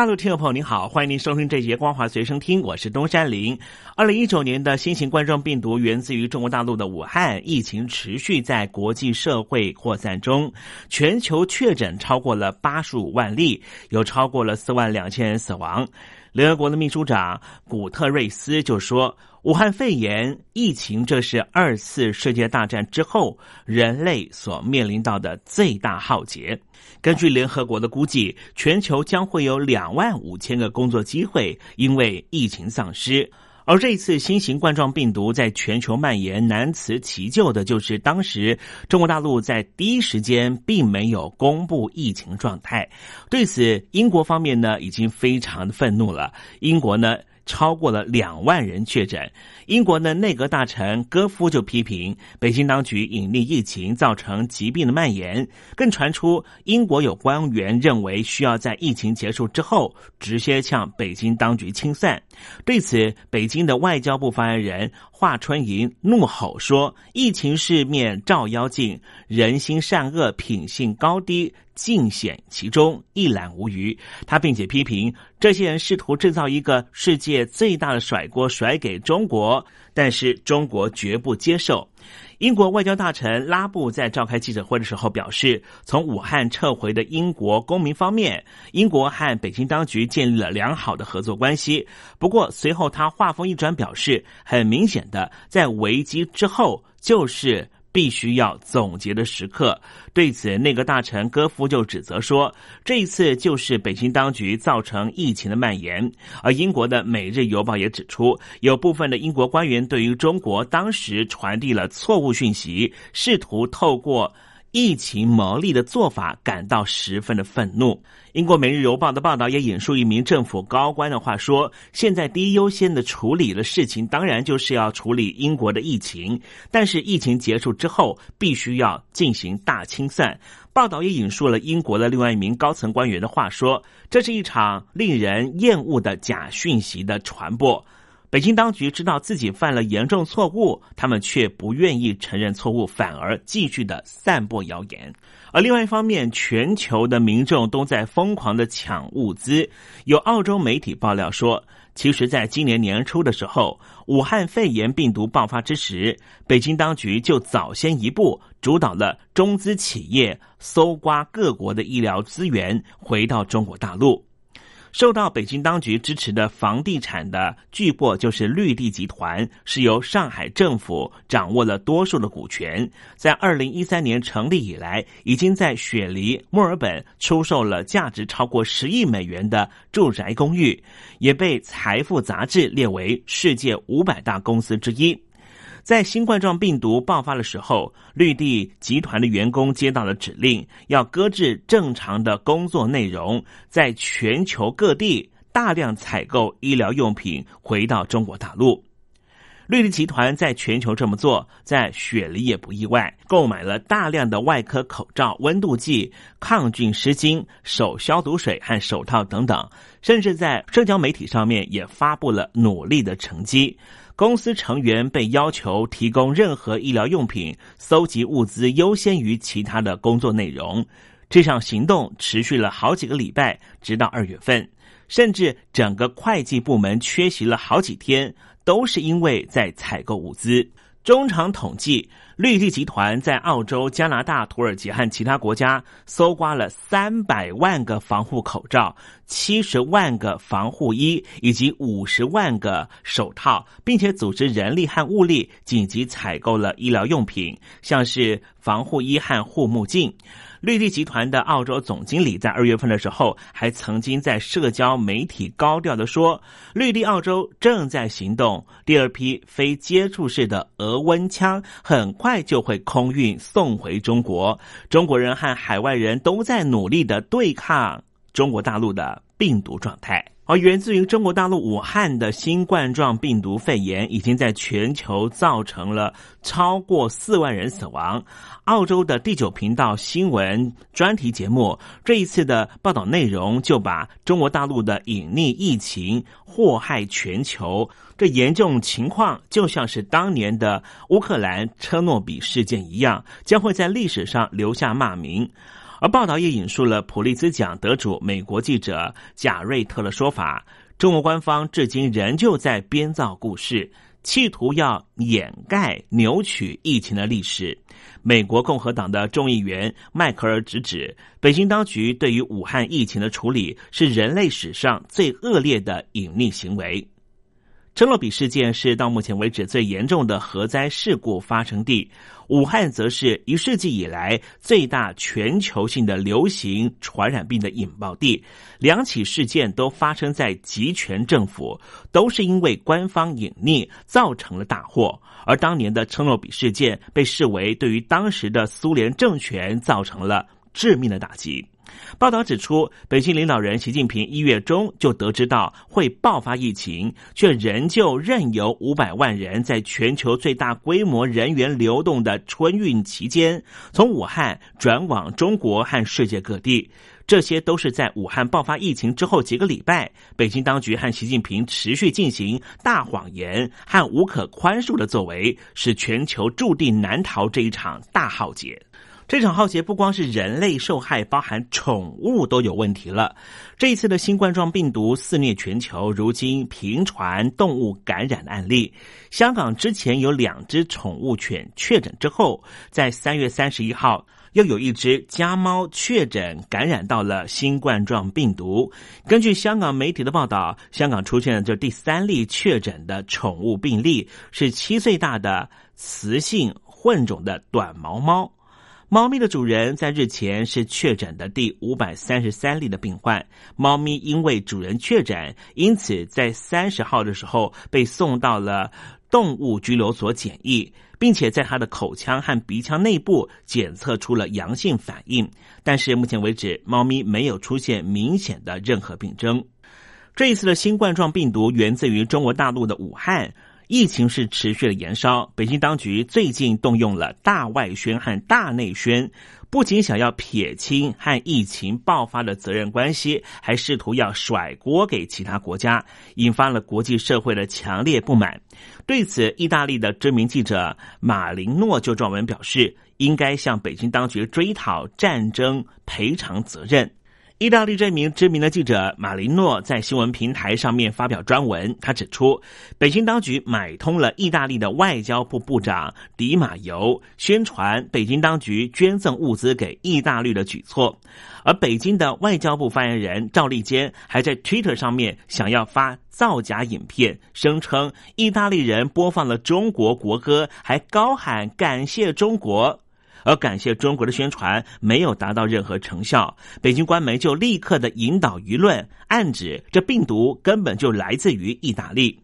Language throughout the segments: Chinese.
大陆听众朋友您好，欢迎您收听这节光华随身听，我是东山林。二零一九年的新型冠状病毒源自于中国大陆的武汉，疫情持续在国际社会扩散中，全球确诊超过了八十五万例，有超过了四万两千人死亡。联合国的秘书长古特瑞斯就说：“武汉肺炎疫情，这是二次世界大战之后人类所面临到的最大浩劫。根据联合国的估计，全球将会有两万五千个工作机会因为疫情丧失。”而这次新型冠状病毒在全球蔓延，难辞其咎的就是当时中国大陆在第一时间并没有公布疫情状态。对此，英国方面呢已经非常的愤怒了。英国呢？超过了两万人确诊，英国的内阁大臣戈夫就批评北京当局隐匿疫情，造成疾病的蔓延。更传出英国有官员认为需要在疫情结束之后直接向北京当局清算。对此，北京的外交部发言人华春莹怒吼说：“疫情是面照妖镜，人心善恶、品性高低。”尽显其中，一览无余。他并且批评这些人试图制造一个世界最大的甩锅甩给中国，但是中国绝不接受。英国外交大臣拉布在召开记者会的时候表示，从武汉撤回的英国公民方面，英国和北京当局建立了良好的合作关系。不过随后他话锋一转，表示很明显的，在危机之后就是。必须要总结的时刻。对此，内阁大臣戈夫就指责说，这一次就是北京当局造成疫情的蔓延。而英国的《每日邮报》也指出，有部分的英国官员对于中国当时传递了错误讯息，试图透过。疫情牟利的做法感到十分的愤怒。英国《每日邮报》的报道也引述一名政府高官的话说：“现在第一优先的处理的事情，当然就是要处理英国的疫情。但是疫情结束之后，必须要进行大清算。”报道也引述了英国的另外一名高层官员的话说：“这是一场令人厌恶的假讯息的传播。”北京当局知道自己犯了严重错误，他们却不愿意承认错误，反而继续的散播谣言。而另外一方面，全球的民众都在疯狂的抢物资。有澳洲媒体爆料说，其实在今年年初的时候，武汉肺炎病毒爆发之时，北京当局就早先一步主导了中资企业搜刮各国的医疗资源，回到中国大陆。受到北京当局支持的房地产的巨擘就是绿地集团，是由上海政府掌握了多数的股权。在二零一三年成立以来，已经在雪梨、墨尔本出售了价值超过十亿美元的住宅公寓，也被《财富》杂志列为世界五百大公司之一。在新冠状病毒爆发的时候，绿地集团的员工接到了指令，要搁置正常的工作内容，在全球各地大量采购医疗用品回到中国大陆。绿地集团在全球这么做，在雪梨也不意外，购买了大量的外科口罩、温度计、抗菌湿巾、手消毒水和手套等等，甚至在社交媒体上面也发布了努力的成绩。公司成员被要求提供任何医疗用品，搜集物资优先于其他的工作内容。这场行动持续了好几个礼拜，直到二月份，甚至整个会计部门缺席了好几天，都是因为在采购物资。中场统计，绿地集团在澳洲、加拿大、土耳其和其他国家搜刮了三百万个防护口罩、七十万个防护衣以及五十万个手套，并且组织人力和物力紧急采购了医疗用品，像是防护衣和护目镜。绿地集团的澳洲总经理在二月份的时候，还曾经在社交媒体高调的说，绿地澳洲正在行动，第二批非接触式的额温枪很快就会空运送回中国。中国人和海外人都在努力的对抗中国大陆的病毒状态。而源自于中国大陆武汉的新冠状病毒肺炎，已经在全球造成了超过四万人死亡。澳洲的第九频道新闻专题节目这一次的报道内容，就把中国大陆的隐匿疫情祸害全球，这严重情况就像是当年的乌克兰车诺比事件一样，将会在历史上留下骂名。而报道也引述了普利兹奖得主美国记者贾瑞特的说法：，中国官方至今仍旧在编造故事，企图要掩盖、扭曲疫情的历史。美国共和党的众议员迈克尔直指，北京当局对于武汉疫情的处理是人类史上最恶劣的隐匿行为。车诺比事件是到目前为止最严重的核灾事故发生地，武汉则是一世纪以来最大全球性的流行传染病的引爆地。两起事件都发生在集权政府，都是因为官方隐匿造成了大祸。而当年的车诺比事件被视为对于当时的苏联政权造成了致命的打击。报道指出，北京领导人习近平一月中就得知到会爆发疫情，却仍旧任由五百万人在全球最大规模人员流动的春运期间，从武汉转往中国和世界各地。这些都是在武汉爆发疫情之后几个礼拜，北京当局和习近平持续进行大谎言和无可宽恕的作为，使全球注定难逃这一场大浩劫。这场浩劫不光是人类受害，包含宠物都有问题了。这一次的新冠状病毒肆虐全球，如今频传动物感染案例。香港之前有两只宠物犬确诊之后，在三月三十一号又有一只家猫确诊感染到了新冠状病毒。根据香港媒体的报道，香港出现了这第三例确诊的宠物病例，是七岁大的雌性混种的短毛猫。猫咪的主人在日前是确诊的第五百三十三例的病患。猫咪因为主人确诊，因此在三十号的时候被送到了动物拘留所检疫，并且在它的口腔和鼻腔内部检测出了阳性反应。但是目前为止，猫咪没有出现明显的任何病征。这一次的新冠状病毒源自于中国大陆的武汉。疫情是持续的延烧，北京当局最近动用了大外宣和大内宣，不仅想要撇清和疫情爆发的责任关系，还试图要甩锅给其他国家，引发了国际社会的强烈不满。对此，意大利的知名记者马林诺就撰文表示，应该向北京当局追讨战争赔偿责任。意大利这名知名的记者马林诺在新闻平台上面发表专文，他指出，北京当局买通了意大利的外交部部长迪马尤，宣传北京当局捐赠物资给意大利的举措，而北京的外交部发言人赵立坚还在 Twitter 上面想要发造假影片，声称意大利人播放了中国国歌，还高喊感谢中国。而感谢中国的宣传没有达到任何成效，北京官媒就立刻的引导舆论，暗指这病毒根本就来自于意大利。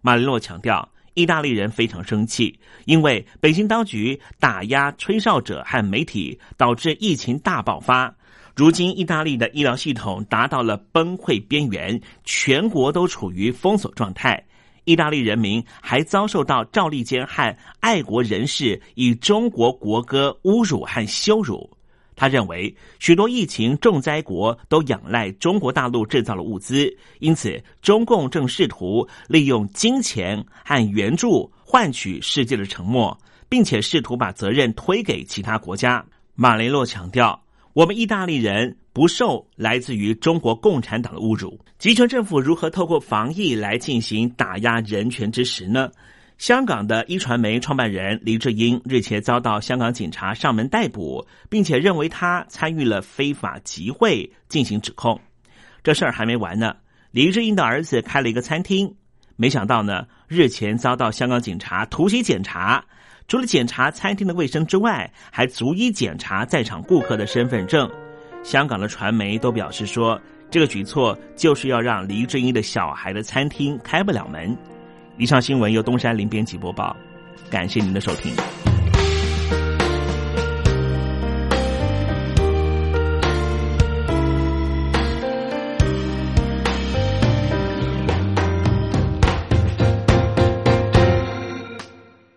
马林诺强调，意大利人非常生气，因为北京当局打压吹哨者和媒体，导致疫情大爆发。如今，意大利的医疗系统达到了崩溃边缘，全国都处于封锁状态。意大利人民还遭受到赵立坚和爱国人士以中国国歌侮辱和羞辱。他认为，许多疫情重灾国都仰赖中国大陆制造了物资，因此中共正试图利用金钱和援助换取世界的沉默，并且试图把责任推给其他国家。马雷洛强调。我们意大利人不受来自于中国共产党的侮辱。集权政府如何透过防疫来进行打压人权之时呢？香港的一传媒创办人黎智英日前遭到香港警察上门逮捕，并且认为他参与了非法集会进行指控。这事儿还没完呢。黎智英的儿子开了一个餐厅，没想到呢，日前遭到香港警察突袭检查。除了检查餐厅的卫生之外，还逐一检查在场顾客的身份证。香港的传媒都表示说，这个举措就是要让黎智英的小孩的餐厅开不了门。以上新闻由东山林编辑播报，感谢您的收听。